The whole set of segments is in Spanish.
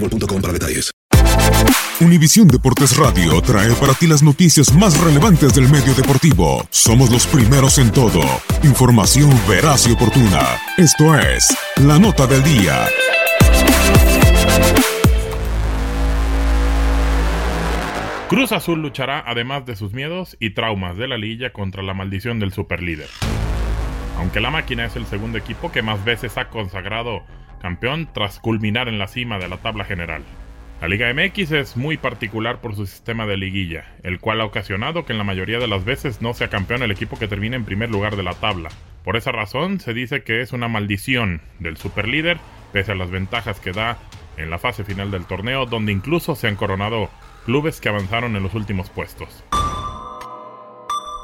boostmobile.com. Univisión Deportes Radio trae para ti las noticias más relevantes del medio deportivo. Somos los primeros en todo. Información veraz y oportuna. Esto es La Nota del Día. Cruz Azul luchará además de sus miedos y traumas de la liguilla contra la maldición del superlíder. Aunque la máquina es el segundo equipo que más veces ha consagrado campeón tras culminar en la cima de la tabla general. La Liga MX es muy particular por su sistema de liguilla, el cual ha ocasionado que en la mayoría de las veces no sea campeón el equipo que termina en primer lugar de la tabla. Por esa razón se dice que es una maldición del superlíder, pese a las ventajas que da en la fase final del torneo, donde incluso se han coronado clubes que avanzaron en los últimos puestos.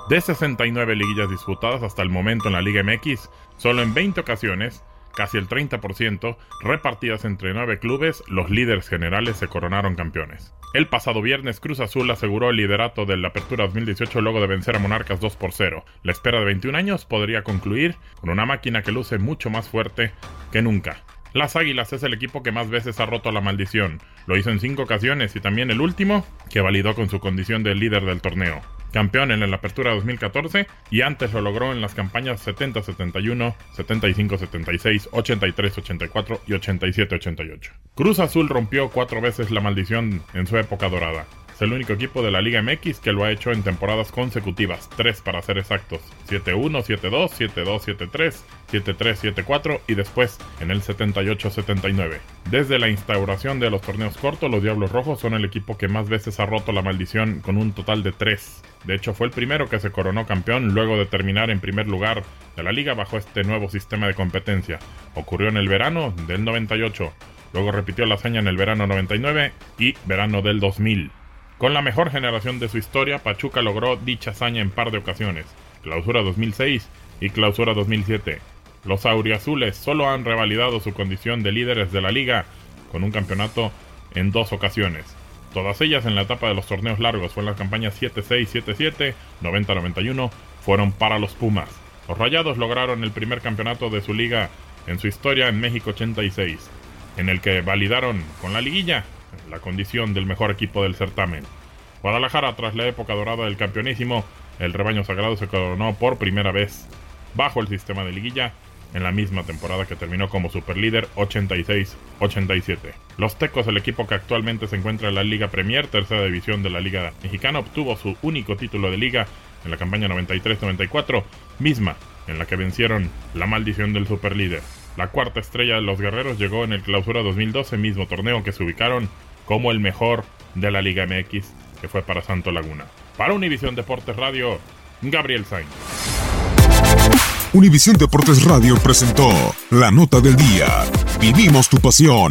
De 69 liguillas disputadas hasta el momento en la Liga MX, solo en 20 ocasiones casi el 30%, repartidas entre nueve clubes, los líderes generales se coronaron campeones. El pasado viernes Cruz Azul aseguró el liderato de la Apertura 2018 luego de vencer a Monarcas 2 por 0. La espera de 21 años podría concluir con una máquina que luce mucho más fuerte que nunca. Las Águilas es el equipo que más veces ha roto la maldición. Lo hizo en cinco ocasiones y también el último, que validó con su condición de líder del torneo campeón en la Apertura 2014 y antes lo logró en las campañas 70-71, 75-76, 83-84 y 87-88. Cruz Azul rompió cuatro veces la maldición en su época dorada. El único equipo de la Liga MX que lo ha hecho en temporadas consecutivas, tres para ser exactos, 7-1, 7-2, 7-2, 7-3, 7-3, 7-4 y después en el 78-79. Desde la instauración de los torneos cortos, los Diablos Rojos son el equipo que más veces ha roto la maldición con un total de tres. De hecho, fue el primero que se coronó campeón luego de terminar en primer lugar de la liga bajo este nuevo sistema de competencia. Ocurrió en el verano del 98, luego repitió la hazaña en el verano 99 y verano del 2000. Con la mejor generación de su historia, Pachuca logró dicha hazaña en par de ocasiones, Clausura 2006 y Clausura 2007. Los auriazules solo han revalidado su condición de líderes de la liga con un campeonato en dos ocasiones. Todas ellas en la etapa de los torneos largos, fue en las campañas 7-6, 7-7, 90-91, fueron para los Pumas. Los Rayados lograron el primer campeonato de su liga en su historia en México 86, en el que validaron con la liguilla la condición del mejor equipo del certamen. Guadalajara, tras la época dorada del campeonísimo, el rebaño sagrado se coronó por primera vez bajo el sistema de liguilla en la misma temporada que terminó como superlíder 86-87. Los Tecos, el equipo que actualmente se encuentra en la Liga Premier, tercera división de la Liga Mexicana, obtuvo su único título de liga en la campaña 93-94, misma en la que vencieron la maldición del superlíder. La cuarta estrella de los guerreros llegó en el Clausura 2012, mismo torneo que se ubicaron como el mejor de la Liga MX, que fue para Santo Laguna. Para Univisión Deportes Radio, Gabriel Sainz. Univisión Deportes Radio presentó la nota del día. Vivimos tu pasión.